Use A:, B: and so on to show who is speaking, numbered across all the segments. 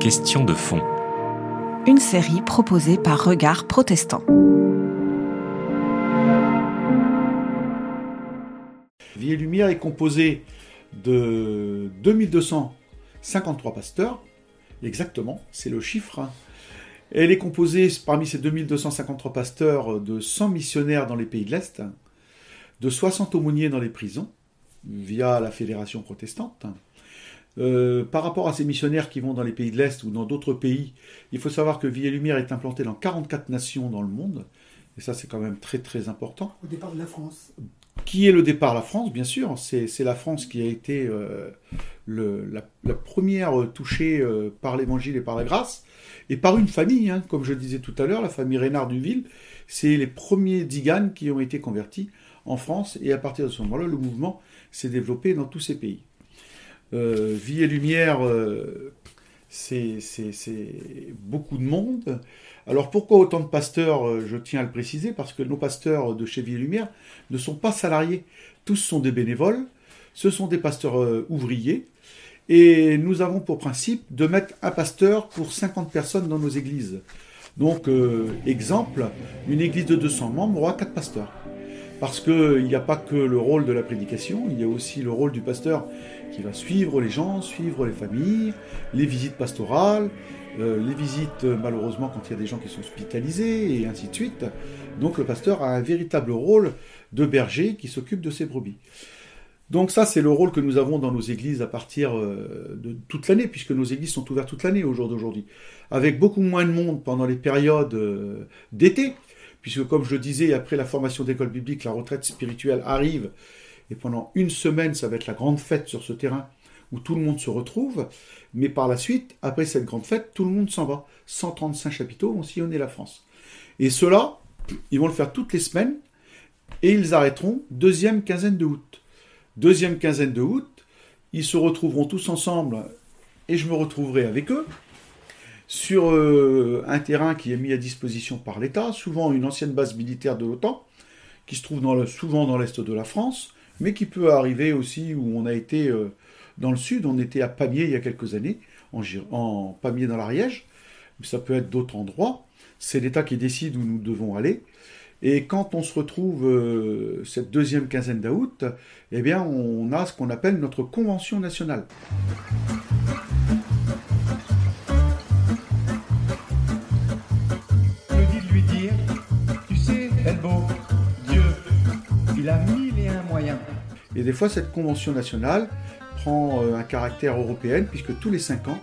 A: Question de fond.
B: Une série proposée par Regard Protestant.
C: Vie et Lumière est composée de 2253 pasteurs. Exactement, c'est le chiffre. Elle est composée parmi ces 2253 pasteurs de 100 missionnaires dans les pays de l'Est, de 60 aumôniers dans les prisons, via la fédération protestante. Euh, par rapport à ces missionnaires qui vont dans les pays de l'Est ou dans d'autres pays, il faut savoir que Vie et Lumière est implantée dans 44 nations dans le monde. Et ça, c'est quand même très très important.
D: Au départ de la France.
C: Qui est le départ? La France, bien sûr. C'est la France qui a été euh, le- la, la première touchée euh, par l'évangile et par la grâce, et par une famille, hein, comme je le disais tout à l'heure, la famille Reynard Duville. C'est les premiers diganes qui ont été convertis en France, et à partir de ce moment-là, le mouvement s'est développé dans tous ces pays. Euh, Vie et Lumière, euh, c'est beaucoup de monde. Alors pourquoi autant de pasteurs Euh, Je tiens à le préciser, parce que nos pasteurs de chez Vie et Lumière ne sont pas salariés. Tous sont des bénévoles, ce sont des pasteurs ouvriers, et nous avons pour principe de mettre un pasteur pour 50 personnes dans nos églises. Donc, exemple, une église de 200 membres aura 4 pasteurs. Parce qu'il n'y a pas que le rôle de la prédication, il y a aussi le rôle du pasteur qui va suivre les gens, suivre les familles, les visites pastorales, euh, les visites euh, malheureusement quand il y a des gens qui sont hospitalisés et ainsi de suite. Donc le pasteur a un véritable rôle de berger qui s'occupe de ses brebis. Donc ça, c'est le rôle que nous avons dans nos églises à partir euh, de toute l'année, puisque nos églises sont ouvertes toute l'année au jour d'aujourd'hui, avec beaucoup moins de monde pendant les périodes d'été, puisque comme je le disais, après la formation d'école biblique, la retraite spirituelle arrive, et pendant une semaine, ça va être la grande fête sur ce terrain où tout le monde se retrouve, mais par la suite, après cette grande fête, tout le monde s'en va. 135 chapiteaux vont sillonner la France. Et cela, ils vont le faire toutes les semaines, et ils arrêteront deuxième quinzaine de août. Deuxième quinzaine de août, ils se retrouveront tous ensemble, et je me retrouverai avec eux, sur euh, un terrain qui est mis à disposition par l'État, souvent une ancienne base militaire de l'OTAN, qui se trouve souvent dans l'est de la France, mais qui peut arriver aussi où on a été euh, dans le sud, on était à Pamiers il y a quelques années, en Pamiers dans l'Ariège, mais ça peut être d'autres endroits, c'est l'État qui décide où nous devons aller, et quand on se retrouve euh, cette deuxième quinzaine d'août, eh bien on a ce qu'on appelle notre convention nationale.
E: Et
C: des fois, cette convention nationale prend euh, un caractère européen, puisque tous les cinq ans,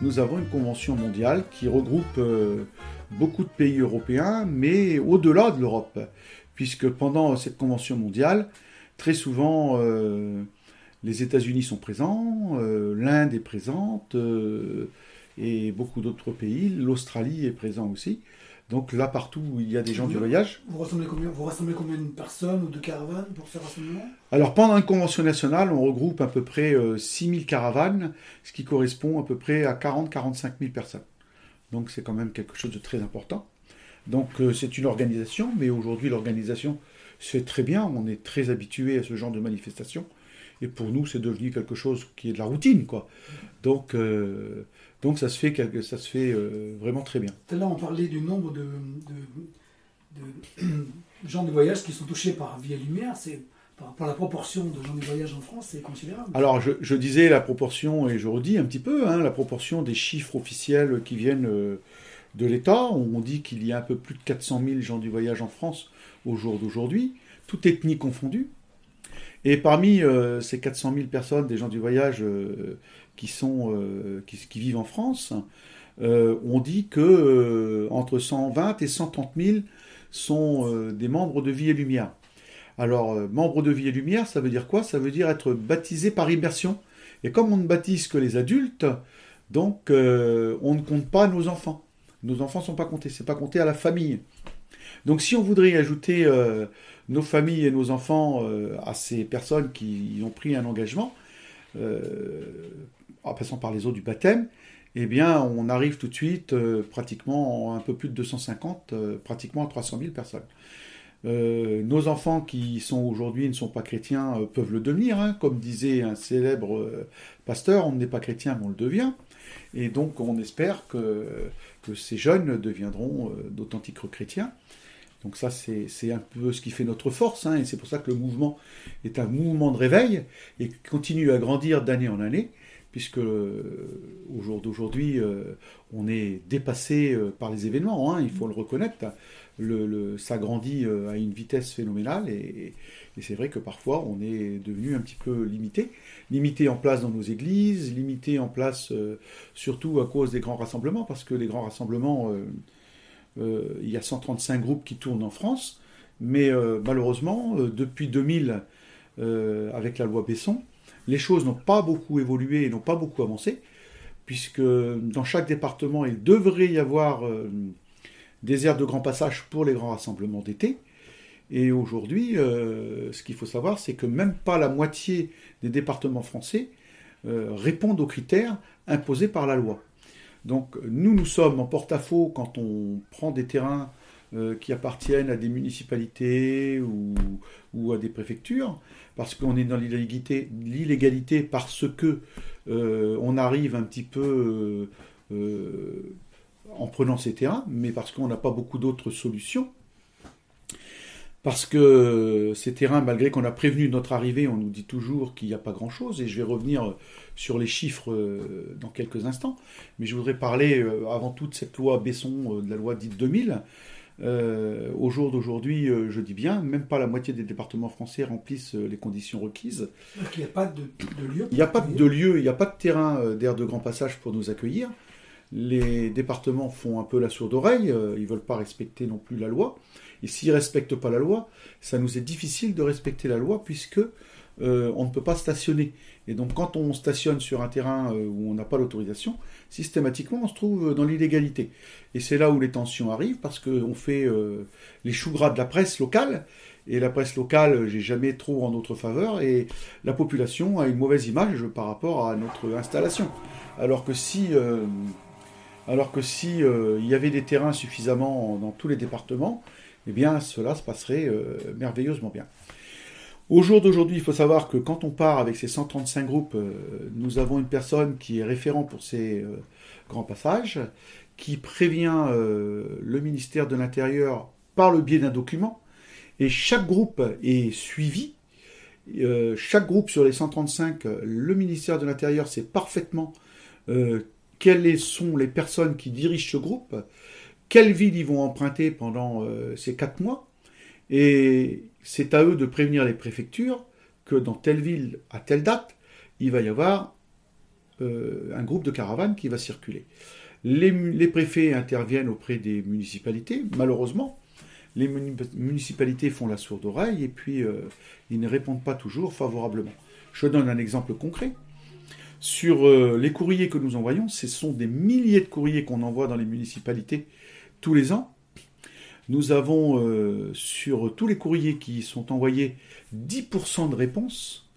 C: nous avons une convention mondiale qui regroupe euh, beaucoup de pays européens, mais au-delà de l'Europe, puisque pendant cette convention mondiale, très souvent, euh, les États-Unis sont présents, l'Inde est présente, et beaucoup d'autres pays, l'Australie est présent aussi. Donc là, partout où il y a des gens du voyage,
D: Vous rassemblez combien, vous rassemblez combien de personnes ou de caravanes pour ce rassemblement?
C: Alors pendant une convention nationale, on regroupe à peu près euh, 6000 caravanes, ce qui correspond à peu près à 40-45 000 personnes. Donc c'est quand même quelque chose de très important. Donc euh, c'est une organisation, mais aujourd'hui l'organisation fait très bien, on est très habitué à ce genre de manifestation. Et pour nous, c'est devenu quelque chose qui est de la routine, quoi. Donc, euh, donc ça se fait, quelque- ça se fait euh, vraiment très bien.
D: Tout à l'heure, on parlait du nombre de, de- de gens de voyage qui sont touchés par et Lumière. C'est par rapport à la proportion de gens de voyage en France, c'est considérable.
C: Alors, je, je disais la proportion, et je redis un petit peu, hein, la proportion des chiffres officiels qui viennent euh, de l'État. On dit qu'il y a un peu plus de 400 000 gens du voyage en France au jour d'aujourd'hui, toute ethnie confondue. Et parmi euh, ces 400 000 personnes, des gens du voyage euh, qui, sont, euh, qui, qui vivent en France, euh, on dit que euh, entre 120 et 130 000 sont des membres de Vie et Lumière. Alors, membre de Vie et Lumière, ça veut dire quoi? Ça veut dire être baptisé par immersion. Et comme on ne baptise que les adultes, donc on ne compte pas nos enfants. Nos enfants ne sont pas comptés, c'est pas compté à la famille. Donc si on voudrait ajouter nos familles et nos enfants à ces personnes qui ont pris un engagement, en passant par les eaux du baptême, eh bien on arrive tout de suite euh, pratiquement en un peu plus de 250, euh, pratiquement à 300 000 personnes. Euh, nos enfants qui sont aujourd'hui ne sont pas chrétiens euh, peuvent le devenir, hein. comme disait un célèbre euh, pasteur, on n'est pas chrétien mais on le devient. Et donc on espère que, que ces jeunes deviendront d'authentiques chrétiens. Donc ça c'est un peu ce qui fait notre force, hein, et c'est pour ça que le mouvement est un mouvement de réveil et continue à grandir d'année en année puisque au jour d'aujourd'hui, on est dépassé par les événements, hein, il faut le reconnaître. Ça grandit euh, à une vitesse phénoménale et, c'est vrai que parfois on est devenu un petit peu limité, limité en place dans nos églises, limité en place euh, surtout à cause des grands rassemblements, parce que les grands rassemblements, euh, il y a 135 groupes qui tournent en France, mais malheureusement, depuis 2000, avec la loi Besson, les choses n'ont pas beaucoup évolué et n'ont pas beaucoup avancé, puisque dans chaque département, il devrait y avoir des aires de grand passage pour les grands rassemblements d'été. Et aujourd'hui, euh, ce qu'il faut savoir, c'est que même pas la moitié des départements français euh, répondent aux critères imposés par la loi. Donc nous, nous sommes en porte-à-faux quand on prend des terrains euh, qui appartiennent à des municipalités ou, à des préfectures, parce qu'on est dans l'illégalité parce que on arrive un petit peu en prenant ces terrains, mais parce qu'on n'a pas beaucoup d'autres solutions. Parce que ces terrains, malgré qu'on a prévenu notre arrivée, on nous dit toujours qu'il n'y a pas grand-chose, et je vais revenir sur les chiffres euh, dans quelques instants. Mais je voudrais parler euh, avant tout de cette loi Besson, euh, de la loi dite 2000. Au jour d'aujourd'hui, je dis bien, même pas la moitié des départements français remplissent les conditions requises.
D: Donc il n'y a pas de, lieu.
C: Il n'y a pas de lieu, il n'y a pas de terrain d'air de grand passage pour nous accueillir les départements font un peu la sourde oreille, euh, ils ne veulent pas respecter non plus la loi. Et s'ils ne respectent pas la loi, ça nous est difficile de respecter la loi puisque euh, on ne peut pas stationner. Et donc quand on stationne sur un terrain euh, où on n'a pas l'autorisation, systématiquement on se trouve dans l'illégalité. Et c'est là où les tensions arrivent parce qu'on fait les choux gras de la presse locale. Et la presse locale, j'ai jamais trop en notre faveur. Et la population a une mauvaise image par rapport à notre installation. Alors que si alors que si euh, il y avait des terrains suffisamment dans tous les départements, eh bien cela se passerait euh, merveilleusement bien. Au jour d'aujourd'hui, il faut savoir que quand on part avec ces 135 groupes, euh, nous avons une personne qui est référent pour ces grands passages, qui prévient le ministère de l'Intérieur par le biais d'un document, et chaque groupe est suivi. chaque groupe sur les 135, le ministère de l'Intérieur sait parfaitement quelles sont les personnes qui dirigent ce groupe, quelle ville ils vont emprunter pendant euh, ces quatre mois, et c'est à eux de prévenir les préfectures que dans telle ville, à telle date, il va y avoir euh, un groupe de caravanes qui va circuler. Les, préfets interviennent auprès des municipalités, malheureusement. Les municipalités font la sourde oreille et puis euh, ils ne répondent pas toujours favorablement. Je donne un exemple concret. Sur euh, les courriers que nous envoyons, ce sont des milliers de courriers qu'on envoie dans les municipalités tous les ans. Nous avons euh, sur tous les courriers qui sont envoyés 10% de réponses.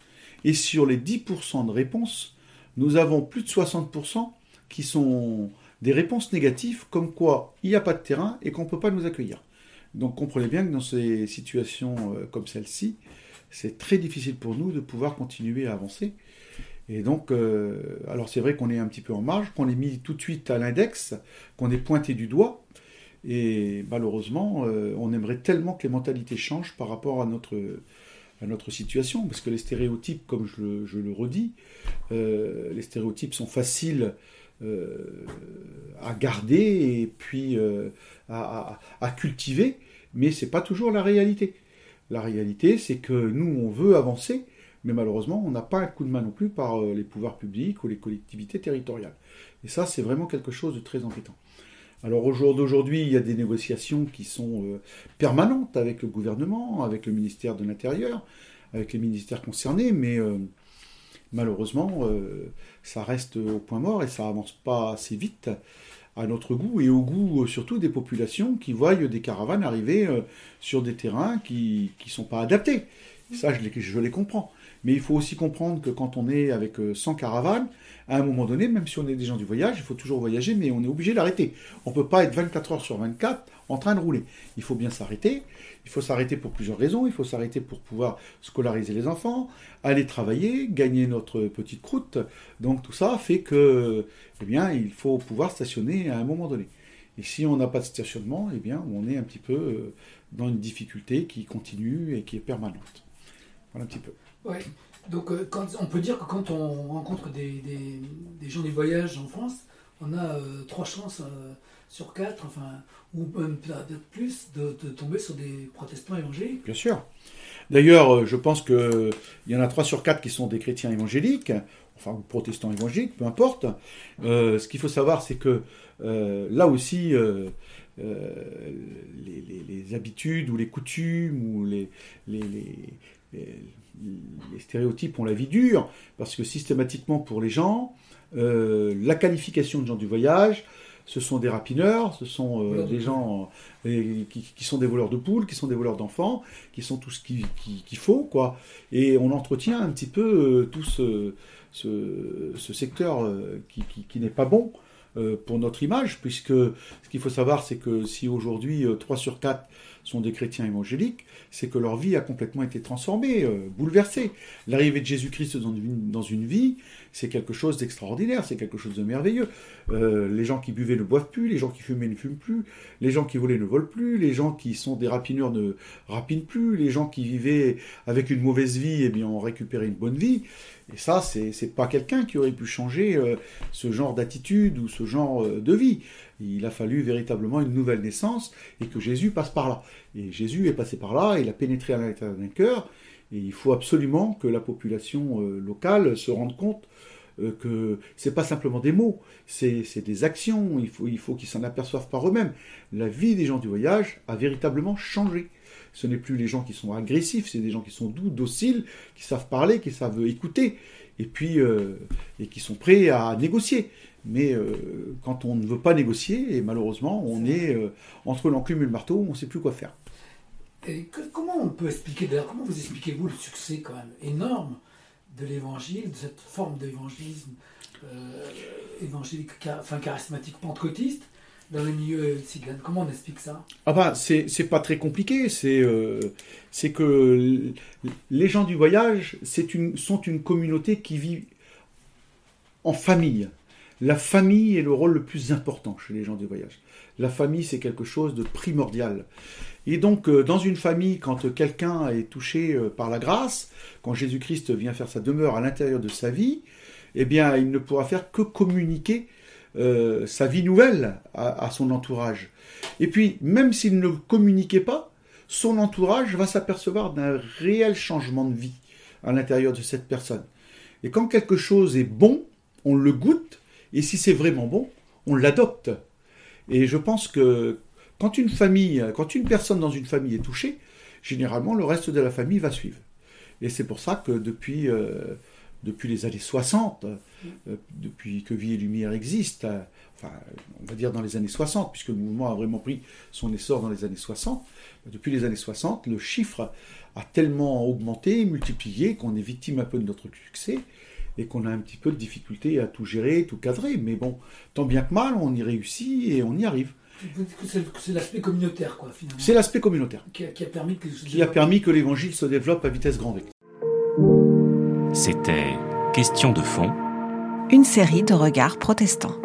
C: Et sur les 10% de réponses, nous avons plus de 60% qui sont des réponses négatives, comme quoi il n'y a pas de terrain et qu'on ne peut pas nous accueillir. Donc comprenez bien que dans ces situations euh, comme celle-ci, c'est très difficile pour nous de pouvoir continuer à avancer. Et donc, euh, alors c'est vrai qu'on est un petit peu en marge, qu'on est mis tout de suite à l'index, qu'on est pointé du doigt. Et malheureusement, euh, on aimerait tellement que les mentalités changent par rapport à notre, à notre situation, parce que les stéréotypes, comme je, le redis, euh, les stéréotypes sont faciles à garder et puis à, cultiver, mais c'est pas toujours la réalité. La réalité, c'est que nous, on veut avancer, mais malheureusement, on n'a pas un coup de main non plus par euh, les pouvoirs publics ou les collectivités territoriales. Et ça, c'est vraiment quelque chose de très embêtant. Alors au jour d'aujourd'hui, il y a des négociations qui sont euh, permanentes avec le gouvernement, avec le ministère de l'Intérieur, avec les ministères concernés, mais euh, malheureusement, ça reste au point mort et ça avance pas assez vite à notre goût et au goût surtout des populations qui voient des caravanes arriver sur des terrains qui ne sont pas adaptés. Ça, je les comprends. Mais il faut aussi comprendre que quand on est avec 100 caravanes, à un moment donné, même si on est des gens du voyage, il faut toujours voyager, mais on est obligé d'arrêter. On ne peut pas être 24 heures sur 24 en train de rouler. Il faut bien s'arrêter. Il faut s'arrêter pour plusieurs raisons. Il faut s'arrêter pour pouvoir scolariser les enfants, aller travailler, gagner notre petite croûte. Donc tout ça fait que, eh bien, il faut pouvoir stationner à un moment donné. Et si on n'a pas de stationnement, eh bien, on est un petit peu euh, dans une difficulté qui continue et qui est permanente. Voilà un petit peu.
D: Oui. Donc euh, on peut dire que quand on rencontre des, gens du voyage en France, on a euh, trois chances sur quatre, enfin, ou même peut-être plus, de, tomber sur des protestants évangéliques.
C: Bien sûr. D'ailleurs, je pense qu'il y en a trois sur quatre qui sont des chrétiens évangéliques, enfin, ou protestants évangéliques, peu importe. ce qu'il faut savoir, c'est que euh, là aussi, euh, euh, les, habitudes ou les coutumes ou les, stéréotypes ont la vie dure, parce que systématiquement pour les gens, la qualification de gens du voyage, ce sont des rapineurs, ce sont des gens qui, sont des voleurs de poules, qui sont des voleurs d'enfants, qui sont tout ce qu'il faut, quoi. Et on entretient un petit peu tout ce, secteur qui n'est pas bon. Euh, pour notre image, puisque ce qu'il faut savoir, c'est que si aujourd'hui 3 euh, sur 4 sont des chrétiens évangéliques, c'est que leur vie a complètement été transformée, euh, bouleversée. L'arrivée de Jésus-Christ dans une, dans une vie, c'est quelque chose d'extraordinaire, c'est quelque chose de merveilleux. les gens qui buvaient ne boivent plus, les gens qui fumaient ne fument plus, les gens qui volaient ne volent plus, les gens qui sont des rapineurs ne rapinent plus, les gens qui vivaient avec une mauvaise vie, eh bien, ont récupéré une bonne vie. Et ça, c'est pas quelqu'un qui aurait pu changer euh, ce genre d'attitude ou ce genre euh, de vie. Il a fallu véritablement une nouvelle naissance et que Jésus passe par là. Et Jésus est passé par là, il a pénétré à l'intérieur d'un cœur. Et il faut absolument que la population euh, locale se rende compte que c'est pas simplement des mots, c'est des actions. Il faut, il qu'ils s'en aperçoivent par eux-mêmes. La vie des gens du voyage a véritablement changé ce n'est plus les gens qui sont agressifs, c'est des gens qui sont doux, dociles, qui savent parler, qui savent écouter, et puis euh, et qui sont prêts à négocier. Mais euh, quand on ne veut pas négocier, et malheureusement, on est euh, entre l'enclume et le marteau, on ne sait plus quoi faire.
D: Et comment on peut expliquer, d'ailleurs, comment vous expliquez-vous le succès quand même énorme de l'évangile, de cette forme d'évangélisme évangélique, enfin charismatique pentecôtiste, dans le milieu cigane. Comment on explique ça?
C: Ah bah c'est pas très compliqué. C'est euh, c'est que les gens du voyage une, sont une communauté qui vit en famille. La famille est le rôle le plus important chez les gens du voyage. La famille, c'est quelque chose de primordial. Et donc, euh, dans une famille, quand quelqu'un est touché euh, par la grâce, quand Jésus-Christ vient faire sa demeure à l'intérieur de sa vie, eh bien, il ne pourra faire que communiquer euh, sa vie nouvelle à, son entourage. Et puis, même s'il ne communiquait pas, son entourage va s'apercevoir d'un réel changement de vie à l'intérieur de cette personne. Et quand quelque chose est bon, on le goûte, et si c'est vraiment bon, on l'adopte. Et je pense que quand une famille, quand une personne dans une famille est touchée, généralement le reste de la famille va suivre. Et c'est pour ça que depuis euh, les années 60, euh, depuis que Vie et Lumière existe, euh, enfin, on va dire dans les années 60, puisque le mouvement a vraiment pris son essor dans les années 60, depuis les années 60, le chiffre a tellement augmenté, multiplié, qu'on est victime un peu de notre succès et qu'on a un petit peu de difficulté à tout gérer, tout cadrer. Mais bon, tant bien que mal, on y réussit et on y arrive.
D: C'est l'aspect communautaire, quoi, finalement.
C: C'est l'aspect communautaire.
D: Qui a, permis que,
C: qui a permis que l'évangile se développe à vitesse grand V.
B: C'était Question de fond. Une série de regards protestants.